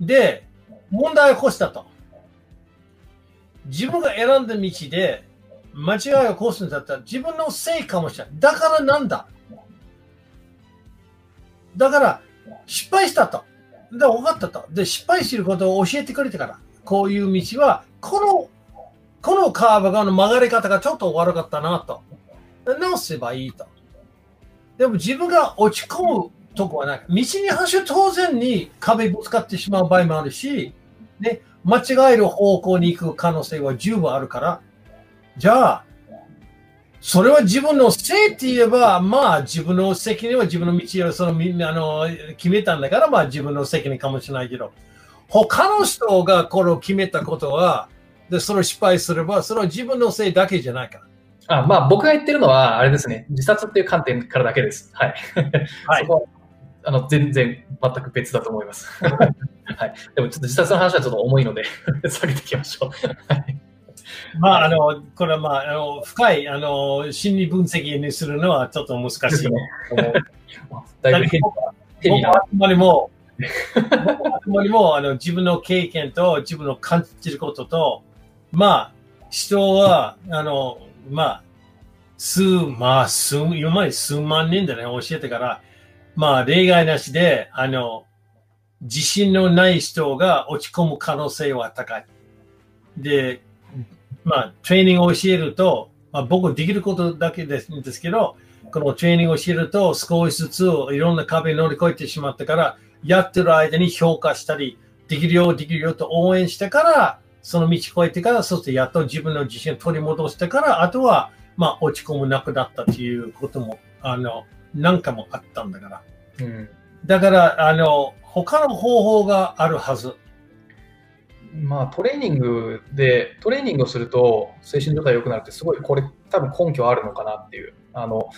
Speaker 2: で、問題を起こしたと。自分が選んだ道で間違いを起こすんだったら自分のせいかもしれない。だからなんだだから失敗したと。で、分かったと。で、失敗することを教えてくれてから、こういう道は、このこのカーブがの曲がり方がちょっと悪かったなと。直せばいいと。でも自分が落ち込むとこはない。道に走る当然に壁ぶつかってしまう場合もあるし、で、間違える方向に行く可能性は十分あるから、じゃあ、それは自分のせいって言えば、まあ自分の責任は自分の道をそのみんなあの決めたんだから、まあ自分の責任かもしれないけど、他の人がこれを決めたことは、で、それを失敗すれば、それは自分のせいだけじゃないから。
Speaker 1: あまあ、僕が言ってるのは、あれですね、自殺っていう観点からだけです。はい。はい、そこあの全然全く別だと思います。はい。でもちょっと自殺の話はちょっと重いので 下げていきましょう。
Speaker 2: まあ、あの、これはまあ、あの深い、あの、心理分析にするのはちょっと難しい。だいぶヘビな。あくまでも、あくまでもあの自分の経験と自分の感じることと、まあ、人は、あの、まあ、数、まあ、数、今まで数万人でね、教えてから、まあ、例外なしで、あの、自信のない人が落ち込む可能性は高い。で、まあ、トレーニングを教えると、まあ、僕できることだけですですけど、このトレーニングを教えると、少しずついろんな壁乗り越えてしまってから、やってる間に評価したり、できるよ、できるよと応援してから、その道越えてから、そしてやっと自分の自信を取り戻してから、あとは、まあ、落ち込むなくなったということも、あの、何回もあったんだから。うん、だから、あの、他の方法があるはず。
Speaker 1: まあ、トレーニングで、トレーニングをすると精神状態良くなるって、すごい、これ、多分根拠あるのかなっていう。あの、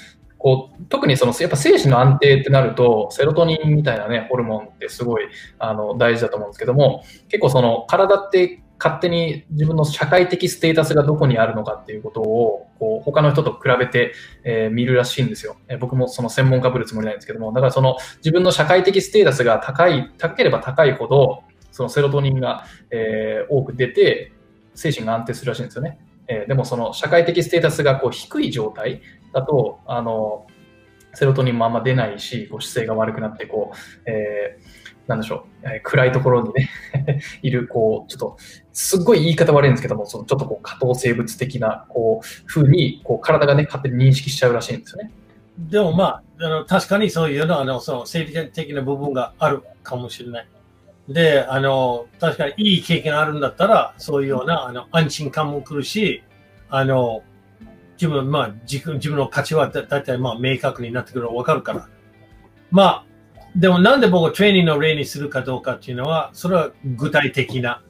Speaker 1: こう特にそのやっぱ精神の安定ってなるとセロトニンみたいなねホルモンってすごいあの大事だと思うんですけども結構その体って勝手に自分の社会的ステータスがどこにあるのかっていうことを、こう、他の人と比べて、えー、見るらしいんですよ。えー、僕もその専門家ぶるつもりなんですけども、だからその自分の社会的ステータスが高い、高ければ高いほど、そのセロトニンが、えー、多く出て、精神が安定するらしいんですよね。えー、でもその社会的ステータスがこう低い状態だと、あの、セロトニンもあんま出ないし、こう姿勢が悪くなって、こう、えー、なんでしょう、えー、暗いところにね いる、こう、ちょっと、すっごい言い方悪いんですけども、そのちょっとこう、下等生物的な、こう、風に、こう、体がね、勝手に認識しちゃうらしいんですよね。
Speaker 2: でもまあ、あの確かにそういうのは、あの、その、生理的な部分があるかもしれない。で、あの、確かにいい経験あるんだったら、そういうような、あの、安心感も来るし、あの、自分、まあ、自分自分の価値はだだいたいまあ明確になってくるのわかるから。まあ、でもなんで僕はトレーニングの例にするかどうかっていうのは、それは具体的な、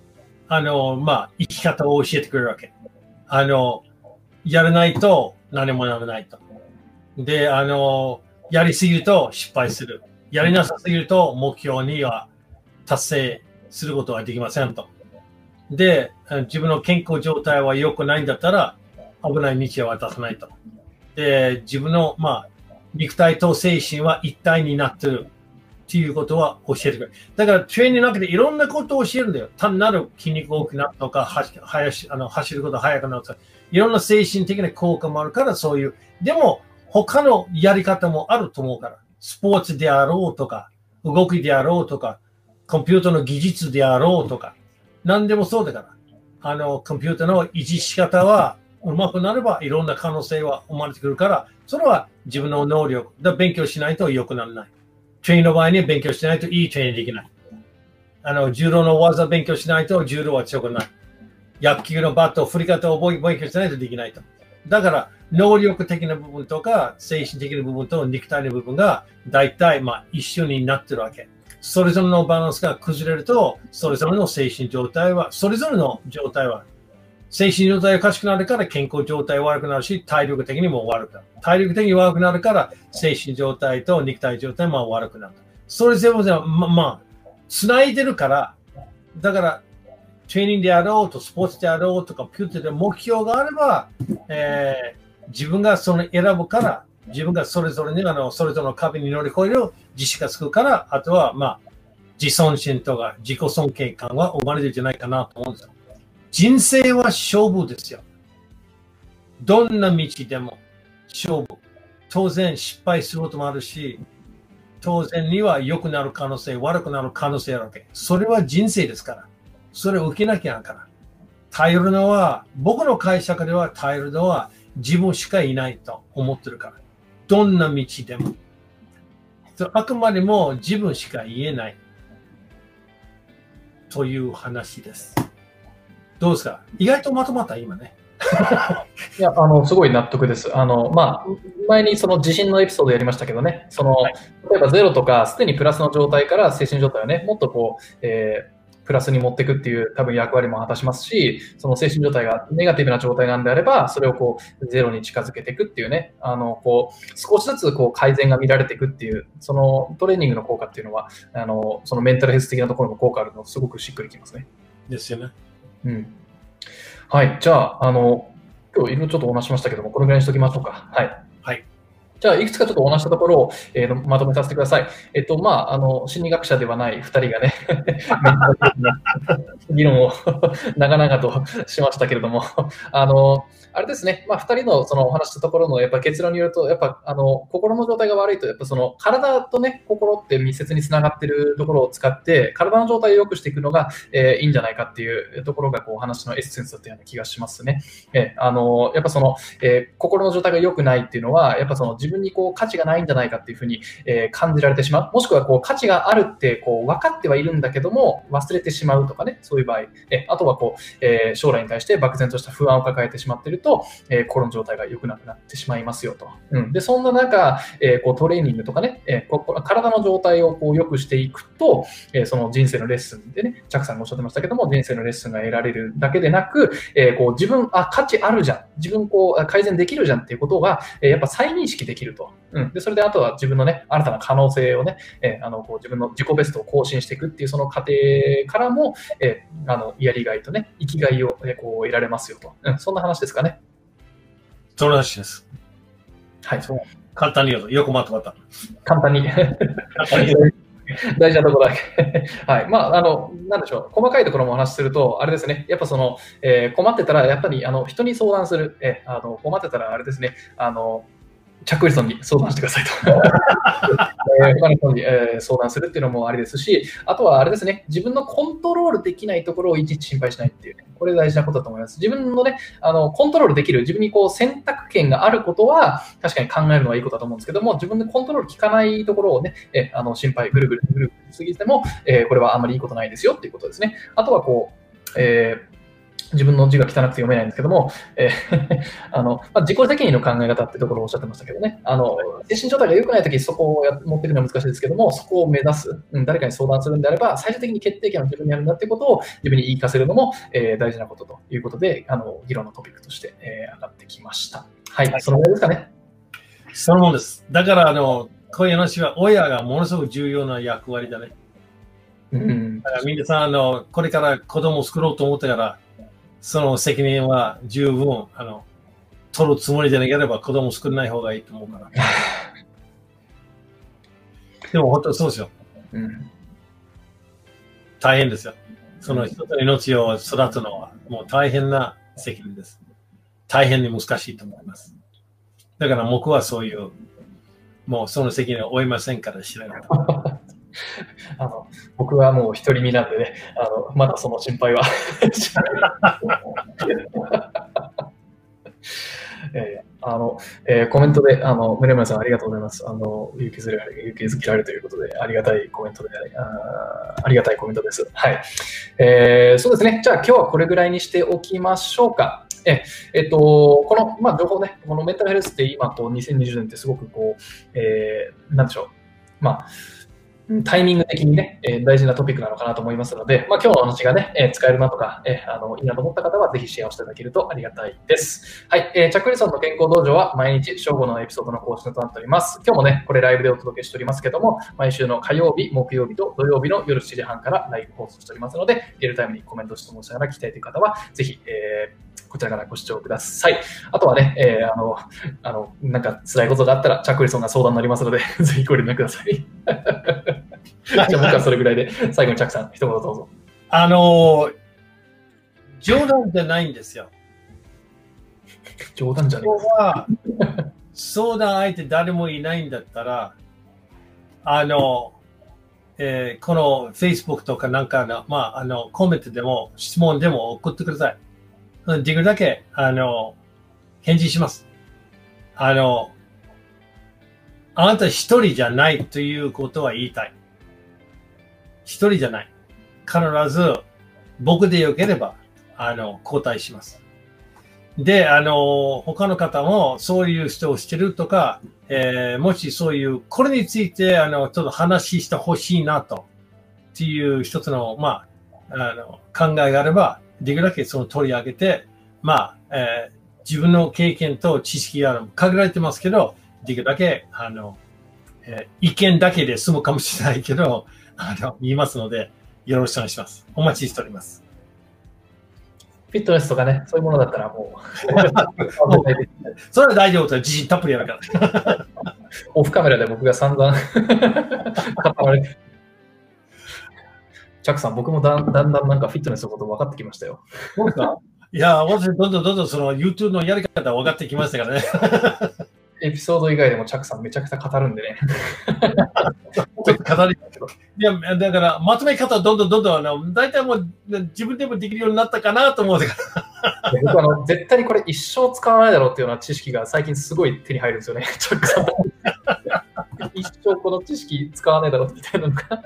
Speaker 2: あの、まあ、生き方を教えてくれるわけ。あの、やらないと何もならないと。で、あの、やりすぎると失敗する。やりなさすぎると目標には達成することはできませんと。で、自分の健康状態は良くないんだったら、危ない道は渡さないと。で、自分の、まあ、肉体と精神は一体になってるっていうことは教えてくれる。だから、トレーニングの中でいろんなことを教えるんだよ。単なる筋肉大きくなったとか、走あの走ること速くなったとか。いろんな精神的な効果もあるから、そういう。でも、他のやり方もあると思うから。スポーツであろうとか、動きであろうとか、コンピューターの技術であろうとか、何でもそうだから。あの、コンピューターの維持仕方はうまくなればいろんな可能性は生まれてくるから、それは自分の能力で勉強しないと良くならない。トレインの場合に勉強しないといいトレインできない。あの、柔道の技勉強しないと柔道は強くない。野球のバット、振り方を勉強しないとできないと。だから、能力的な部分とか、精神的な部分と肉体の部分が、大体、まあ、一緒になってるわけ。それぞれのバランスが崩れると、それぞれの精神状態は、それぞれの状態は、精神状態がおかしくなるから健康状態悪くなるし、体力的にも悪くなる。体力的に悪くなるから、精神状態と肉体状態も悪くなる。それ全部ま、まあ、繋いでるから、だから、トレーニングであろうと、スポーツであろうとか、ピュートで目標があれば、えー、自分がその選ぶから、自分がそれぞれにあのそれぞれの壁に乗り越える自信がつくから、あとは、まあ、自尊心とか自己尊敬感は生まれるんじゃないかなと思うんですよ。人生は勝負ですよ。どんな道でも勝負。当然失敗することもあるし、当然には良くなる可能性、悪くなる可能性あるわけ。それは人生ですから。それを受けなきゃなから。頼るのは、僕の解釈では頼るのは自分しかいないと思ってるから。どんな道でも。あくまでも自分しか言えないという話です。どうですか？意外とまとまった？今ね。
Speaker 1: いや、あの、すごい納得です。あの、まあ、前にその地震のエピソードやりましたけどね、その、はい、例えばゼロとか、すでにプラスの状態から精神状態をね、もっとこう、えープラスに持っていくっていう多分役割も果たしますし、その精神状態がネガティブな状態なんであれば、それをこうゼロに近づけていくっていうね、あのこう少しずつこう改善が見られていくっていう、そのトレーニングの効果っていうのは、あのそのメンタルヘルス的なところの効果あるのすごくしっくりきますね。
Speaker 2: ですよね。
Speaker 1: うん。はい、じゃあ、あの、今日いろいろちょっとお話しましたけども、このぐらいにしときましょうか。はい。じゃあ、いくつかちょっとお話したところを、えー、まとめさせてください。えっと、まあ、あの、心理学者ではない2人がね 議論を 長々としましたけれども、あの、あれですね、まあ、2人のそのお話したところのやっぱ結論によると、やっぱあの心の状態が悪いと、やっぱその体とね、心って密接につながっているところを使って、体の状態を良くしていくのが、えー、いいんじゃないかっていうところがこう話のエッセンスだったような気がしますね。えー、あのやっぱその、えー、心の状態が良くないっていうのは、やっぱその自分にこう価値がないんじゃないかっていうふうに、え感じられてしまう。もしくはこう価値があるってこう分かってはいるんだけども、忘れてしまうとかね、そういう場合。えあとはこう、え将来に対して漠然とした不安を抱えてしまっていると、え心の状態が良くなくなってしまいますよと。うん、でそんな中、えー、こうトレーニングとかね、えー、こ体の状態をこう良くしていくと、え、その人生のレッスンでね、チャクさんがおっしゃってましたけども、人生のレッスンが得られるだけでなく、えこう自分、あ、価値あるじゃん、自分こう改善できるじゃんっていうことが、えやっぱ再認識できると。うん、でそれであとは自分のね、新たな可能性をね、え、あのこう自分の自己ベストを更新していくっていうその過程からも、え、あのやりがいとね、生きがいを、えこう得られますよと、うん。そんな話ですかね。
Speaker 2: その話です。
Speaker 1: はい。そう
Speaker 2: 簡単に言うと、よくまとまった。
Speaker 1: 簡単に。簡単に大事なところだけはい。まあ、あの、なんでしょう。細かいところもお話しすると、あれですね。やっぱその、えー、困ってたら、やっぱり、あの、人に相談する。えー、あの、困ってたら、あれですね。あの、チャック・ウィルソンに相談してくださいと。えー、他の人に、えー、相談するっていうのもありですし、あとはあれですね、自分のコントロールできないところをいちいち心配しないっていう、ね、これ大事なことだと思います。自分のね、あのコントロールできる、自分にこう選択権があることは、確かに考えるのはいいことだと思うんですけども、自分でコントロール効かないところをね、えあの心配、ぐるぐるぐるぐるすぎても、えー、これはあんまりいいことないですよっていうことですね。あとはこう、えー自分の字が汚くて読めないんですけども、えー あのまあ、自己責任の考え方ってところをおっしゃってましたけどね、あの精神状態が良くないとき、そこをや持っていくのは難しいですけども、そこを目指す、うん、誰かに相談するんであれば、最終的に決定権は自分にあるんだってことを自分に言い聞かせるのも、えー、大事なことということで、あの議論のトピックとして、えー、上がってきました。はい、はい、そのぐらいですかね。
Speaker 2: そのもんです。だから、あの、こういう話は親がものすごく重要な役割だね。うん、だから皆さんあの、これから子供を作ろうと思ったから、その責任は十分、あの、取るつもりでなければ子供作らない方がいいと思うから。でも本当そうですよ。うん、大変ですよ。その人の命を育つのはもう大変な責任です。大変に難しいと思います。だから僕はそういう、もうその責任を負いませんから知らない。
Speaker 1: あの僕はもう独り身なんでね、あのまだその心配は えー、あの、えー、コメントで、あの、村村さんありがとうございます。あの、勇気づられ、勇気づけられるということで、ありがたいコメントであ、ありがたいコメントです。はい。えー、そうですね。じゃあ今日はこれぐらいにしておきましょうか。ええっと、この、まあ、情報ね、このメンタルヘルスって今と2020年ってすごくこう、えー、なんでしょう。まあ、タイミング的にね、えー、大事なトピックなのかなと思いますので、まあ、今日の話がね、えー、使えるなとか、えー、あのいいなと思った方はぜひシェアをしていただけるとありがたいです。はい、えー、チャックリソンの健康道場は毎日正午のエピソードの更新となっております。今日もね、これライブでお届けしておりますけども、毎週の火曜日、木曜日と土曜日の夜7時半からライブ放送しておりますので、リアルタイムにコメント、質問しながら聞きたいという方は、ぜひ、えーこちらからご視聴ください。あとはね、えー、あの、あの、なんか辛いことがあったら、チャックリソンが相談になりますので、ぜひご連絡ください。じゃあ僕はそれぐらいで、最後にチャックさん、一言どうぞ。
Speaker 2: あの冗談じゃないんですよ。
Speaker 1: 冗談じゃない
Speaker 2: は、相談相手誰もいないんだったら、あの、えー、この Facebook とかなんかの、まあ、あの、コメントでも質問でも送ってください。できるだけ、あの、返事します。あの、あなた一人じゃないということは言いたい。一人じゃない。必ず僕でよければ、あの、交代します。で、あの、他の方もそういう人をしてるとか、えー、もしそういう、これについて、あの、ちょっと話してほしいなと、っていう一つの、まあ、あの、考えがあれば、できるだけその取り上げて、まあ、えー、自分の経験と知識が限られてますけど、できるだけ、あの、えー、意見だけで済むかもしれないけど、あの、言いますので、よろしくお願いします。お待ちしております。
Speaker 1: フィットネスとかね、そういうものだったらもう。
Speaker 2: それは大丈夫と自信たっぷりやるから。
Speaker 1: オフカメラで僕が散々 語られて。チャックさん、僕もだんだんなんかフィットネスのこと分かってきましたよ。
Speaker 2: そうですか？いや、私、どんどんどんどんその YouTube のやり方分かってきましたからね。
Speaker 1: エピソード以外でもチャックさんめちゃくちゃ語るんでね。
Speaker 2: ちょっと語りけど。いや、だから、まとめ方どんどんどんどん、あの、大体もう自分でもできるようになったかなと思うから。
Speaker 1: 僕あの、絶対にこれ一生使わないだろうっていうような知識が最近すごい手に入るんですよね。チャックさん。一生この知識使わないだろうみたいなのが。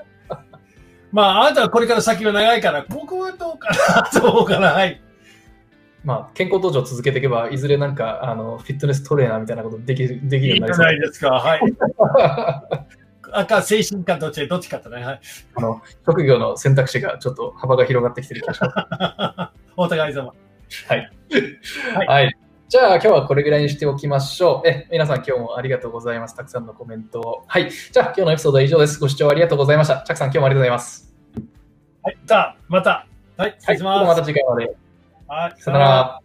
Speaker 2: まあ、あなたはこれから先は長いから、僕はどうかなと思うから、はい。
Speaker 1: まあ、健康道場続けていけば、いずれなんか、あの、フィットネストレーナーみたいなことできる、できるようになりそう。
Speaker 2: いいじゃないですか、はい。赤、精神科どっちどっちかとね、はい。
Speaker 1: あの、職業の選択肢がちょっと幅が広がってきてる気がします。お
Speaker 2: 互い様。
Speaker 1: はい。はい。はい。じゃあ今日はこれぐらいにしておきましょう。え、皆さん今日もありがとうございます。たくさんのコメントを。はい。じゃあ今日のエピソードは以上です。ご視聴ありがとうございました。チャックさん今日もありがとうございます。
Speaker 2: はい。じゃあまた。はい。失礼します。
Speaker 1: はい、また次回まで。
Speaker 2: はい。
Speaker 1: さよなら。